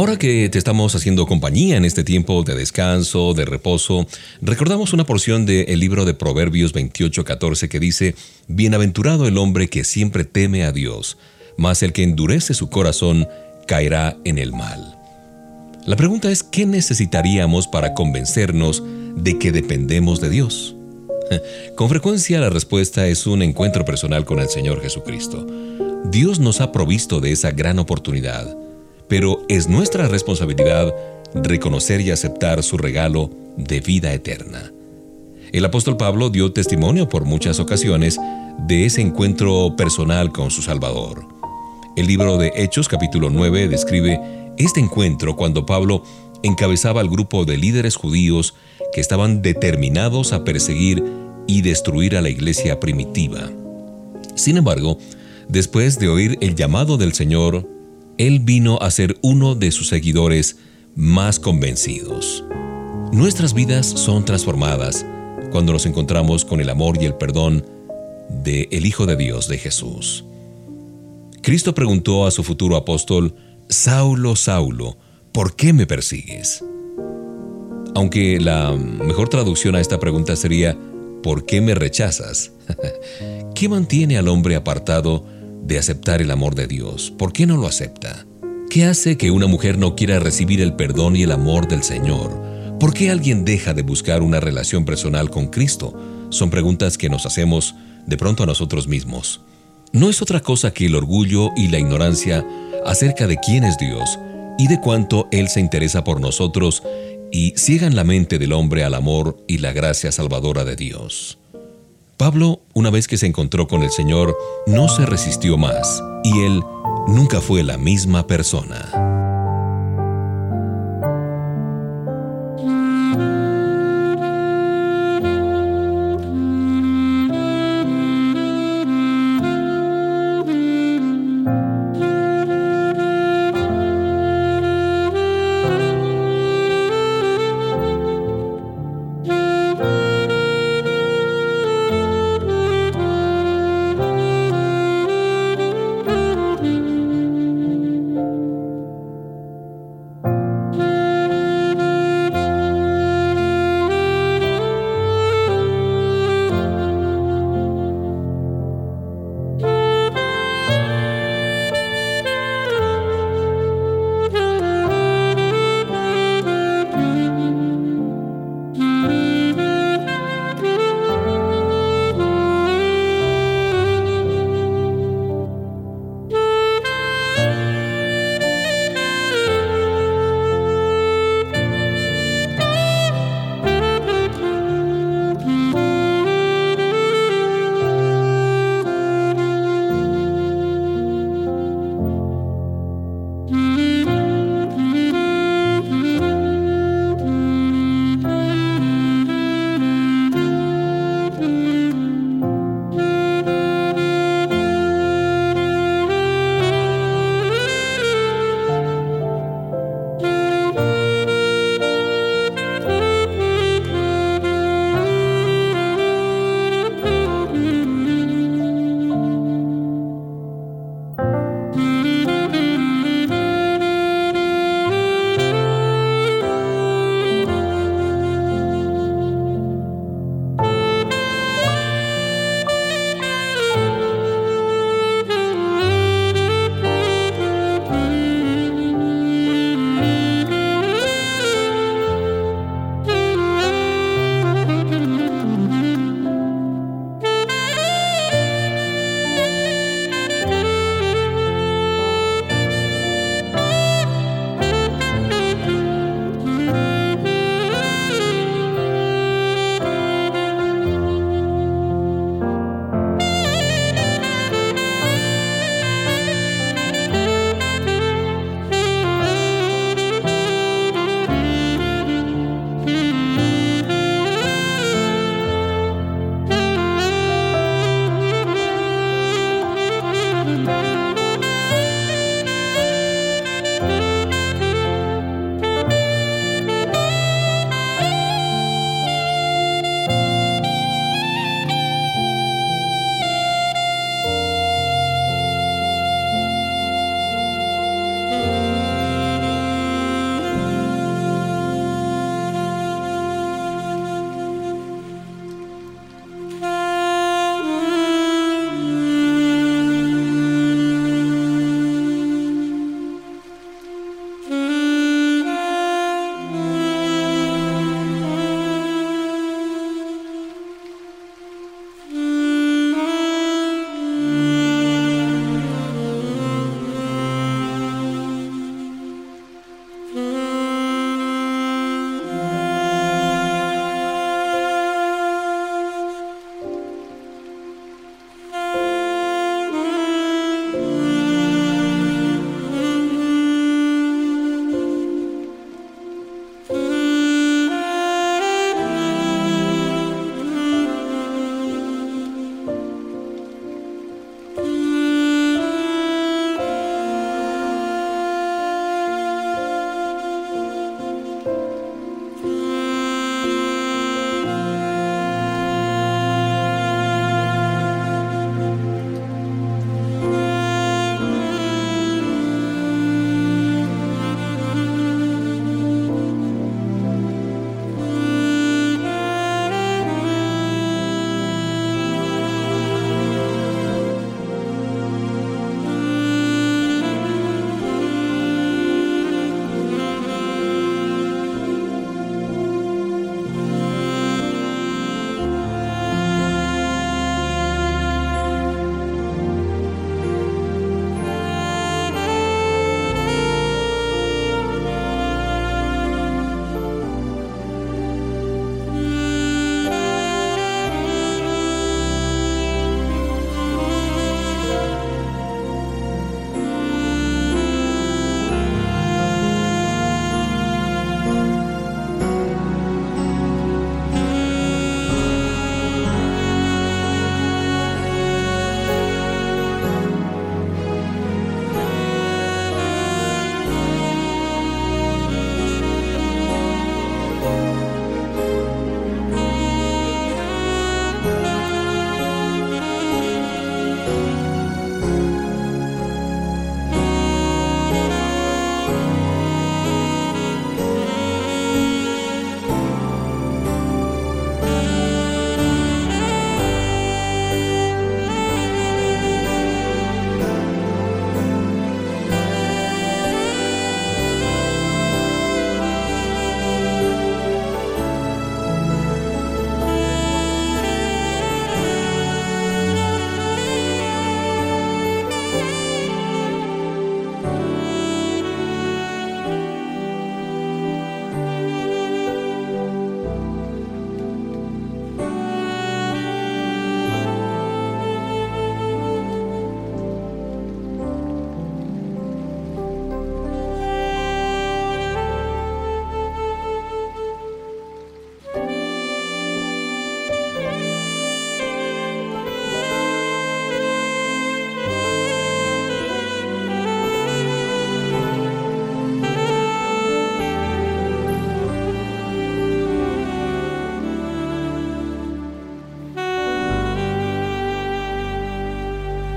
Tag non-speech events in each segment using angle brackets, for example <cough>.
Ahora que te estamos haciendo compañía en este tiempo de descanso, de reposo, recordamos una porción del libro de Proverbios 28:14 que dice, Bienaventurado el hombre que siempre teme a Dios, mas el que endurece su corazón caerá en el mal. La pregunta es, ¿qué necesitaríamos para convencernos de que dependemos de Dios? <laughs> Con frecuencia la respuesta es un encuentro personal con el Señor Jesucristo. Dios nos ha provisto de esa gran oportunidad pero es nuestra responsabilidad reconocer y aceptar su regalo de vida eterna. El apóstol Pablo dio testimonio por muchas ocasiones de ese encuentro personal con su Salvador. El libro de Hechos capítulo 9 describe este encuentro cuando Pablo encabezaba al grupo de líderes judíos que estaban determinados a perseguir y destruir a la iglesia primitiva. Sin embargo, después de oír el llamado del Señor él vino a ser uno de sus seguidores más convencidos. Nuestras vidas son transformadas cuando nos encontramos con el amor y el perdón de el Hijo de Dios de Jesús. Cristo preguntó a su futuro apóstol, Saulo, Saulo, ¿por qué me persigues? Aunque la mejor traducción a esta pregunta sería, ¿por qué me rechazas? <laughs> ¿Qué mantiene al hombre apartado de aceptar el amor de Dios. ¿Por qué no lo acepta? ¿Qué hace que una mujer no quiera recibir el perdón y el amor del Señor? ¿Por qué alguien deja de buscar una relación personal con Cristo? Son preguntas que nos hacemos de pronto a nosotros mismos. No es otra cosa que el orgullo y la ignorancia acerca de quién es Dios y de cuánto Él se interesa por nosotros y ciegan la mente del hombre al amor y la gracia salvadora de Dios. Pablo, una vez que se encontró con el Señor, no se resistió más y él nunca fue la misma persona.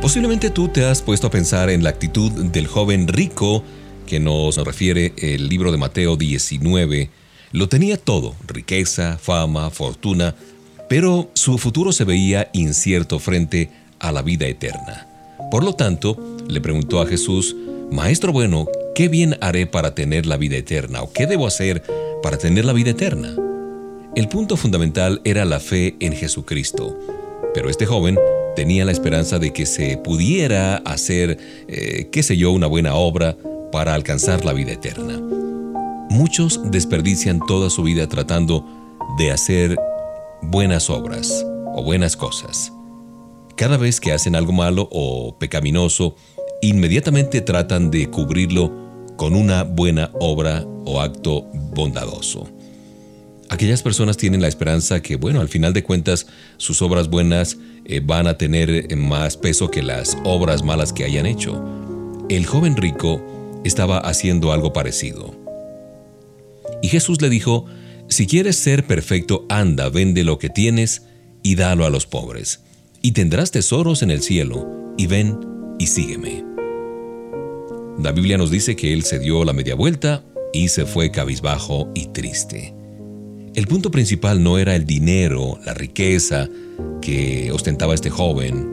Posiblemente tú te has puesto a pensar en la actitud del joven rico que nos refiere el libro de Mateo 19. Lo tenía todo, riqueza, fama, fortuna, pero su futuro se veía incierto frente a la vida eterna. Por lo tanto, le preguntó a Jesús, Maestro bueno, ¿qué bien haré para tener la vida eterna? ¿O qué debo hacer para tener la vida eterna? El punto fundamental era la fe en Jesucristo. Pero este joven tenía la esperanza de que se pudiera hacer, eh, qué sé yo, una buena obra para alcanzar la vida eterna. Muchos desperdician toda su vida tratando de hacer buenas obras o buenas cosas. Cada vez que hacen algo malo o pecaminoso, inmediatamente tratan de cubrirlo con una buena obra o acto bondadoso. Aquellas personas tienen la esperanza que, bueno, al final de cuentas, sus obras buenas eh, van a tener eh, más peso que las obras malas que hayan hecho. El joven rico estaba haciendo algo parecido. Y Jesús le dijo, si quieres ser perfecto, anda, vende lo que tienes y dalo a los pobres, y tendrás tesoros en el cielo, y ven y sígueme. La Biblia nos dice que él se dio la media vuelta y se fue cabizbajo y triste. El punto principal no era el dinero, la riqueza que ostentaba este joven,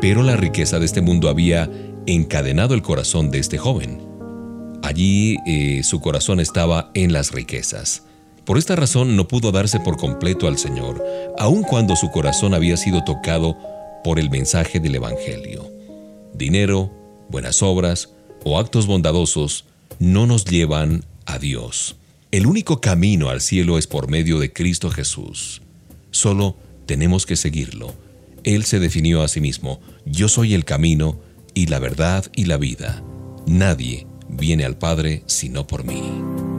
pero la riqueza de este mundo había encadenado el corazón de este joven. Allí eh, su corazón estaba en las riquezas. Por esta razón no pudo darse por completo al Señor, aun cuando su corazón había sido tocado por el mensaje del Evangelio. Dinero, buenas obras o actos bondadosos no nos llevan a Dios. El único camino al cielo es por medio de Cristo Jesús. Solo tenemos que seguirlo. Él se definió a sí mismo, yo soy el camino y la verdad y la vida. Nadie viene al Padre sino por mí.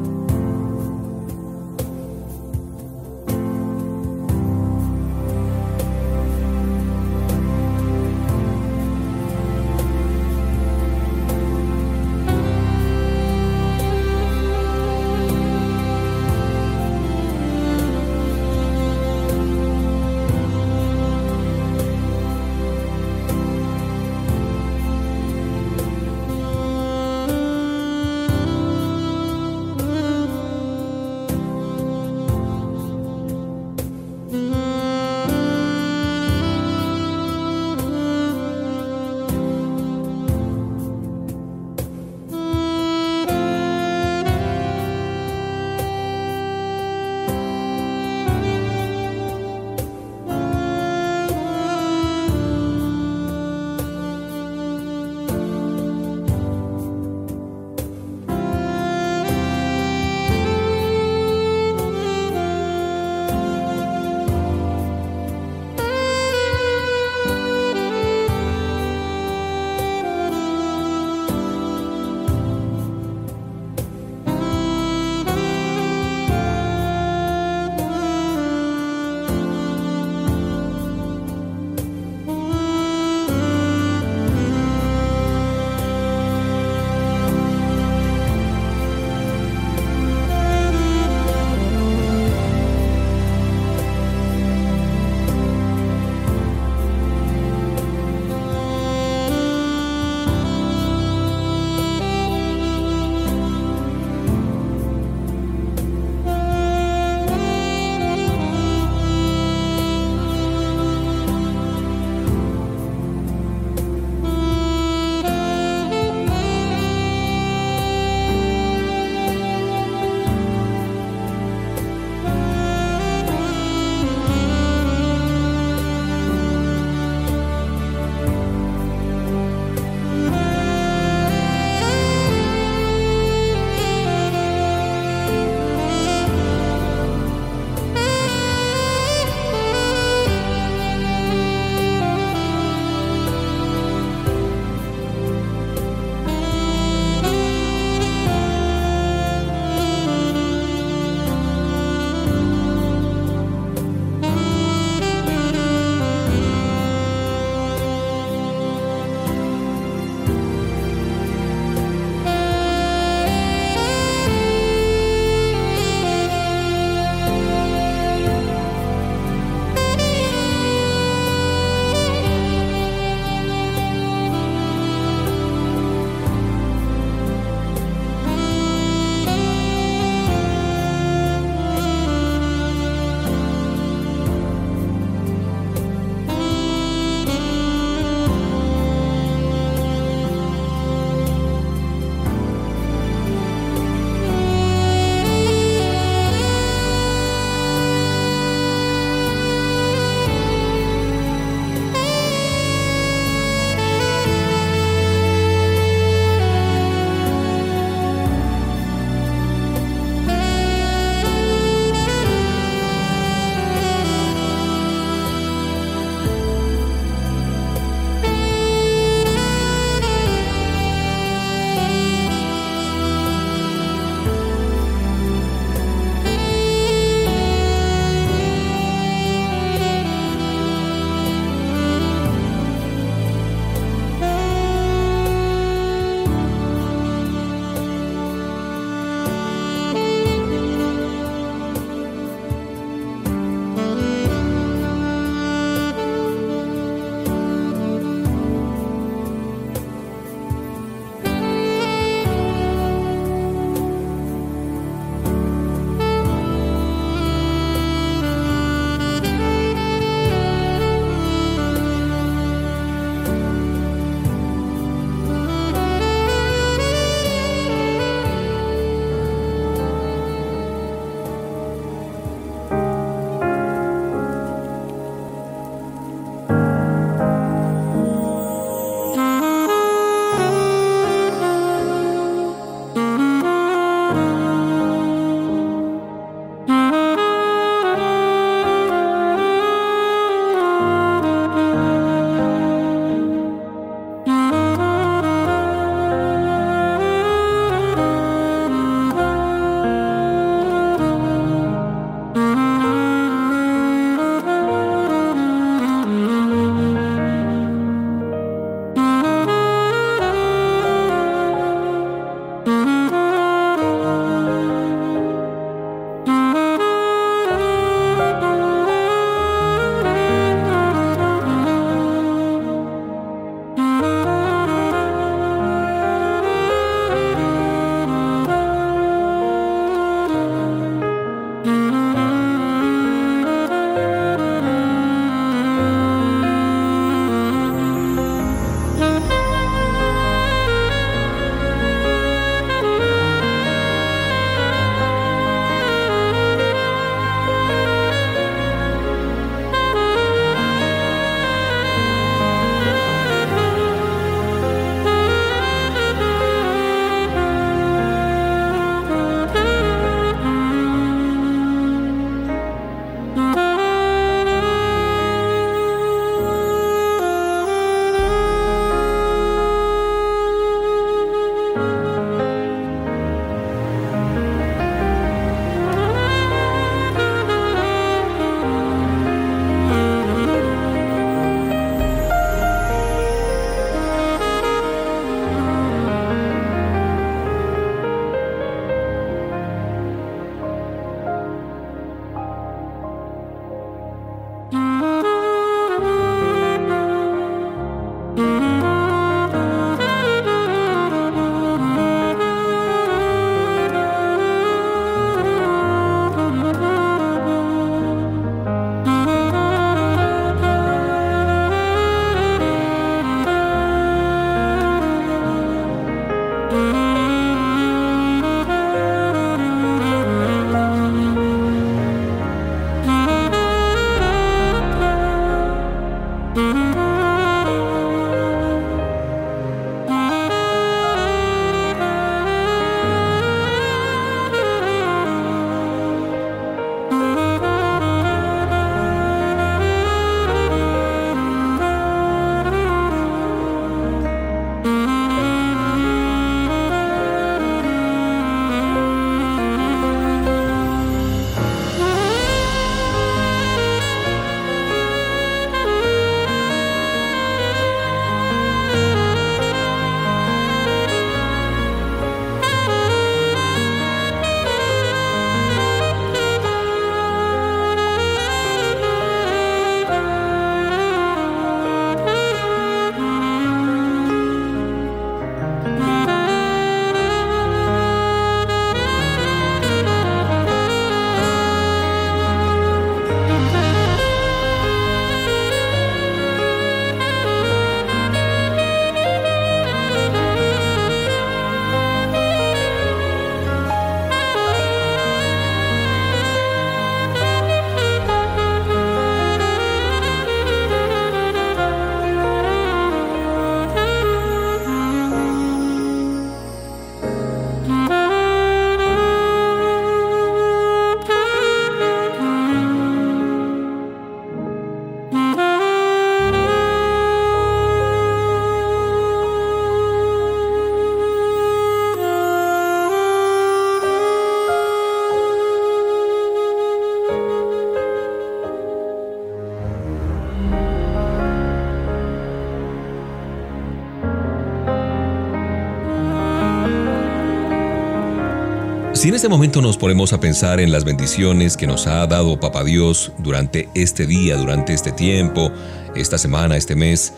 Este momento nos ponemos a pensar en las bendiciones que nos ha dado Papá Dios durante este día, durante este tiempo, esta semana, este mes,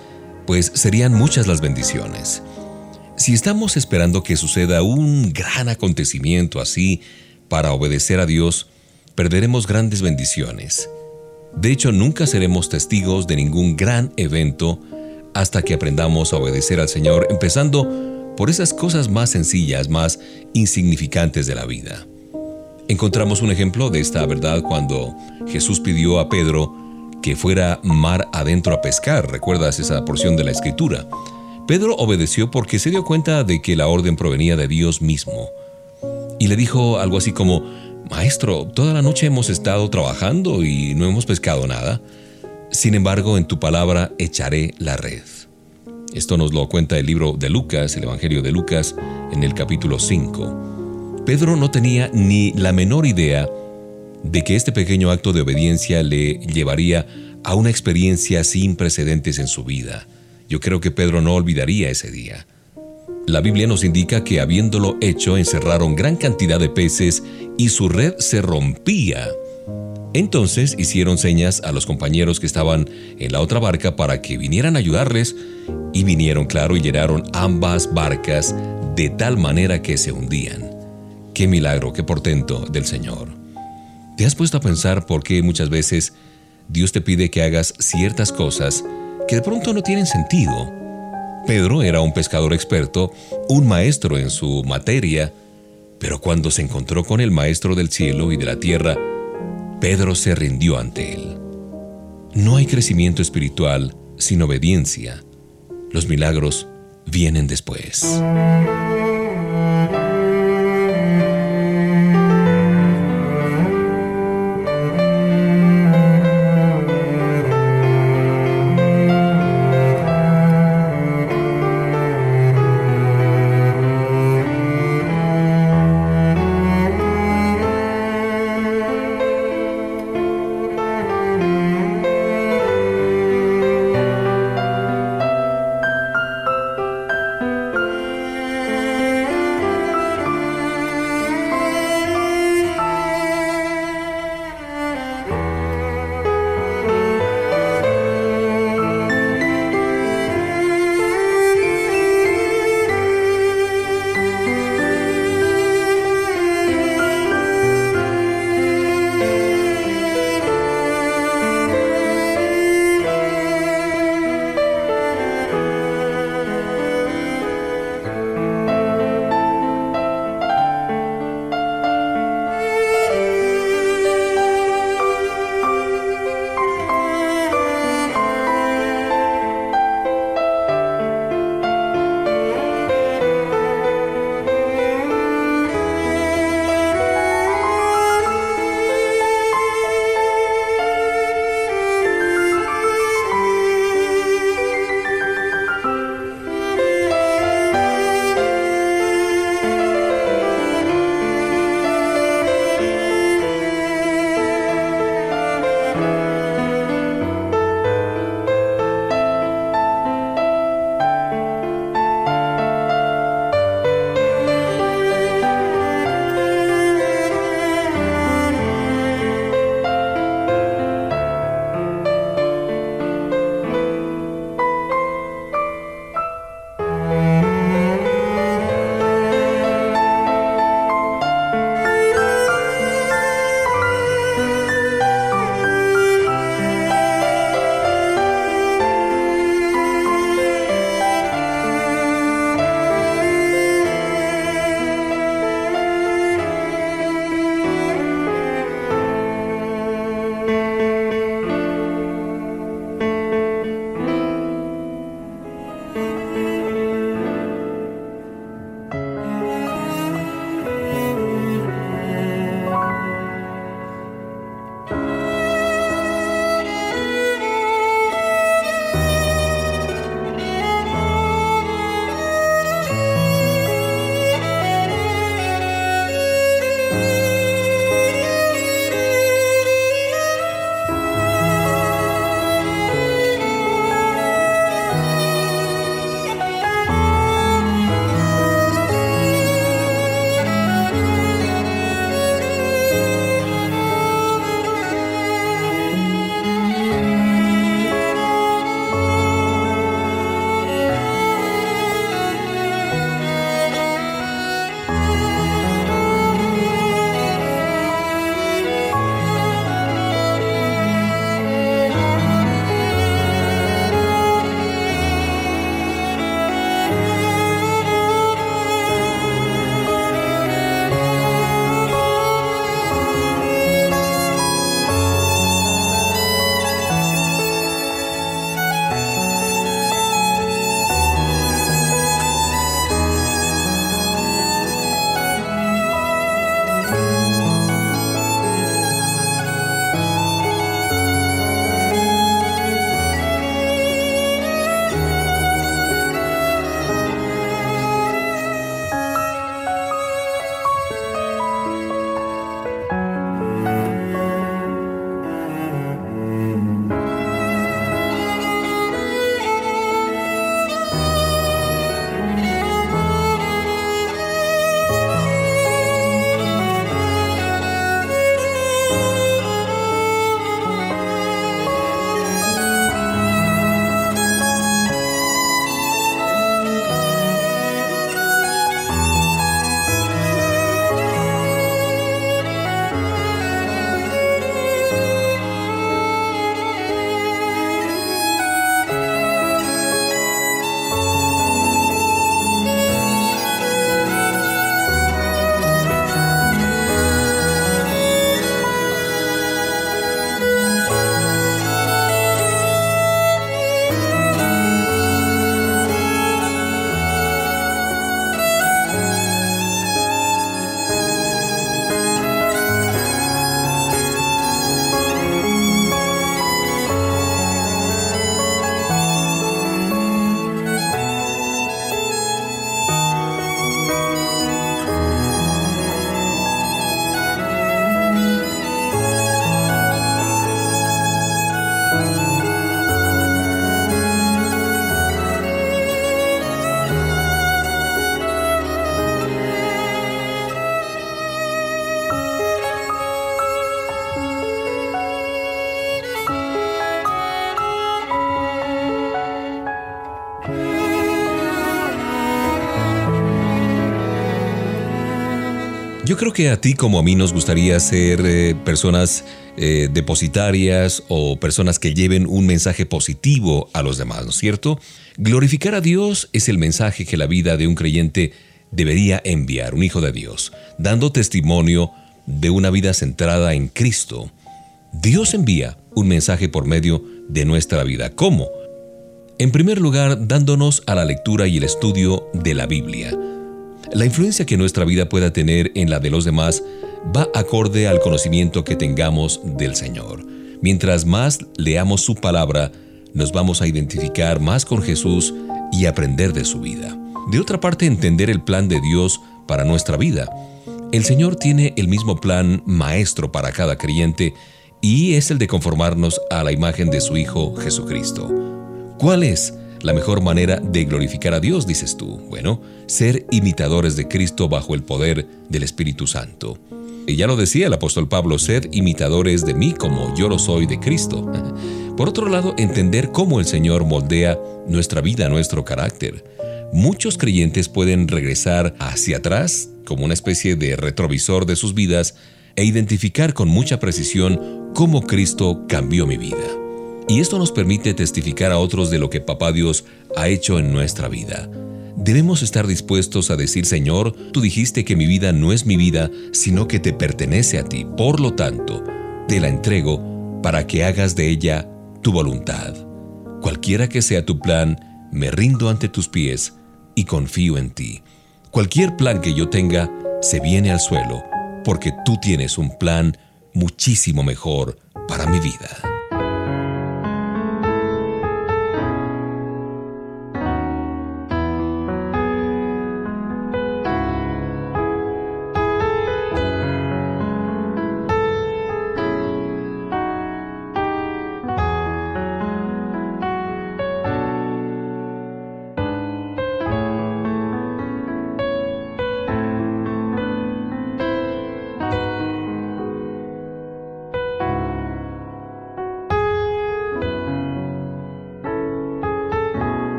pues serían muchas las bendiciones. Si estamos esperando que suceda un gran acontecimiento así para obedecer a Dios, perderemos grandes bendiciones. De hecho, nunca seremos testigos de ningún gran evento hasta que aprendamos a obedecer al Señor, empezando por esas cosas más sencillas, más insignificantes de la vida. Encontramos un ejemplo de esta verdad cuando Jesús pidió a Pedro que fuera mar adentro a pescar. ¿Recuerdas esa porción de la escritura? Pedro obedeció porque se dio cuenta de que la orden provenía de Dios mismo. Y le dijo algo así como, Maestro, toda la noche hemos estado trabajando y no hemos pescado nada. Sin embargo, en tu palabra echaré la red. Esto nos lo cuenta el libro de Lucas, el Evangelio de Lucas, en el capítulo 5. Pedro no tenía ni la menor idea de que este pequeño acto de obediencia le llevaría a una experiencia sin precedentes en su vida. Yo creo que Pedro no olvidaría ese día. La Biblia nos indica que habiéndolo hecho encerraron gran cantidad de peces y su red se rompía. Entonces hicieron señas a los compañeros que estaban en la otra barca para que vinieran a ayudarles y vinieron, claro, y llenaron ambas barcas de tal manera que se hundían. Qué milagro, qué portento del Señor. ¿Te has puesto a pensar por qué muchas veces Dios te pide que hagas ciertas cosas que de pronto no tienen sentido? Pedro era un pescador experto, un maestro en su materia, pero cuando se encontró con el Maestro del cielo y de la tierra, Pedro se rindió ante él. No hay crecimiento espiritual sin obediencia. Los milagros vienen después. Creo que a ti como a mí nos gustaría ser eh, personas eh, depositarias o personas que lleven un mensaje positivo a los demás, ¿no es cierto? Glorificar a Dios es el mensaje que la vida de un creyente debería enviar, un hijo de Dios, dando testimonio de una vida centrada en Cristo. Dios envía un mensaje por medio de nuestra vida. ¿Cómo? En primer lugar, dándonos a la lectura y el estudio de la Biblia. La influencia que nuestra vida pueda tener en la de los demás va acorde al conocimiento que tengamos del Señor. Mientras más leamos su palabra, nos vamos a identificar más con Jesús y aprender de su vida. De otra parte, entender el plan de Dios para nuestra vida. El Señor tiene el mismo plan maestro para cada creyente y es el de conformarnos a la imagen de su Hijo Jesucristo. ¿Cuál es? La mejor manera de glorificar a Dios, dices tú. Bueno, ser imitadores de Cristo bajo el poder del Espíritu Santo. Y ya lo decía el apóstol Pablo, sed imitadores de mí como yo lo soy de Cristo. <laughs> Por otro lado, entender cómo el Señor moldea nuestra vida, nuestro carácter. Muchos creyentes pueden regresar hacia atrás, como una especie de retrovisor de sus vidas, e identificar con mucha precisión cómo Cristo cambió mi vida. Y esto nos permite testificar a otros de lo que Papá Dios ha hecho en nuestra vida. Debemos estar dispuestos a decir, Señor, tú dijiste que mi vida no es mi vida, sino que te pertenece a ti. Por lo tanto, te la entrego para que hagas de ella tu voluntad. Cualquiera que sea tu plan, me rindo ante tus pies y confío en ti. Cualquier plan que yo tenga se viene al suelo, porque tú tienes un plan muchísimo mejor para mi vida.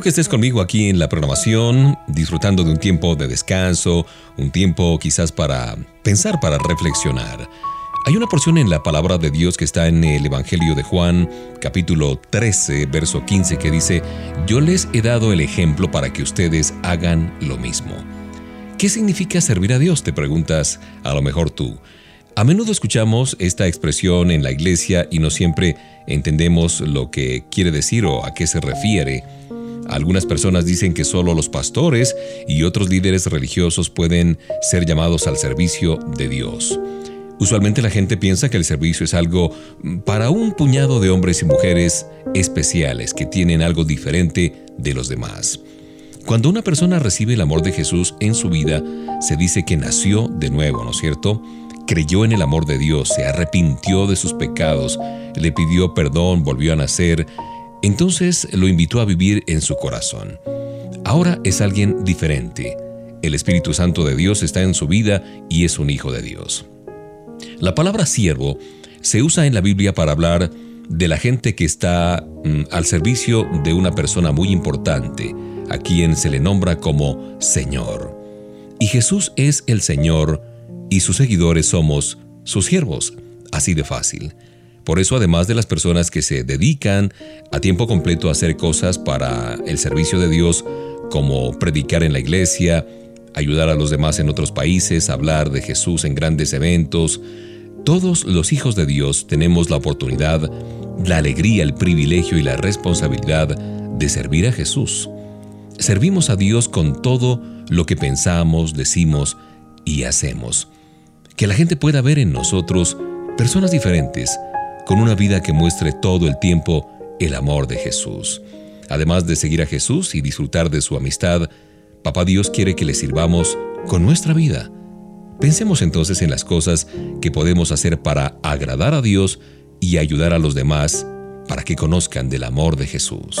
Que estés conmigo aquí en la programación, disfrutando de un tiempo de descanso, un tiempo quizás para pensar, para reflexionar. Hay una porción en la palabra de Dios que está en el Evangelio de Juan, capítulo 13, verso 15, que dice, Yo les he dado el ejemplo para que ustedes hagan lo mismo. ¿Qué significa servir a Dios? Te preguntas a lo mejor tú. A menudo escuchamos esta expresión en la iglesia y no siempre entendemos lo que quiere decir o a qué se refiere. Algunas personas dicen que solo los pastores y otros líderes religiosos pueden ser llamados al servicio de Dios. Usualmente la gente piensa que el servicio es algo para un puñado de hombres y mujeres especiales que tienen algo diferente de los demás. Cuando una persona recibe el amor de Jesús en su vida, se dice que nació de nuevo, ¿no es cierto? Creyó en el amor de Dios, se arrepintió de sus pecados, le pidió perdón, volvió a nacer, entonces lo invitó a vivir en su corazón. Ahora es alguien diferente. El Espíritu Santo de Dios está en su vida y es un hijo de Dios. La palabra siervo se usa en la Biblia para hablar de la gente que está mm, al servicio de una persona muy importante, a quien se le nombra como Señor. Y Jesús es el Señor y sus seguidores somos sus siervos, así de fácil. Por eso, además de las personas que se dedican a tiempo completo a hacer cosas para el servicio de Dios, como predicar en la iglesia, ayudar a los demás en otros países, hablar de Jesús en grandes eventos. Todos los hijos de Dios tenemos la oportunidad, la alegría, el privilegio y la responsabilidad de servir a Jesús. Servimos a Dios con todo lo que pensamos, decimos y hacemos. Que la gente pueda ver en nosotros personas diferentes, con una vida que muestre todo el tiempo el amor de Jesús. Además de seguir a Jesús y disfrutar de su amistad, Papá Dios quiere que le sirvamos con nuestra vida. Pensemos entonces en las cosas que podemos hacer para agradar a Dios y ayudar a los demás para que conozcan del amor de Jesús.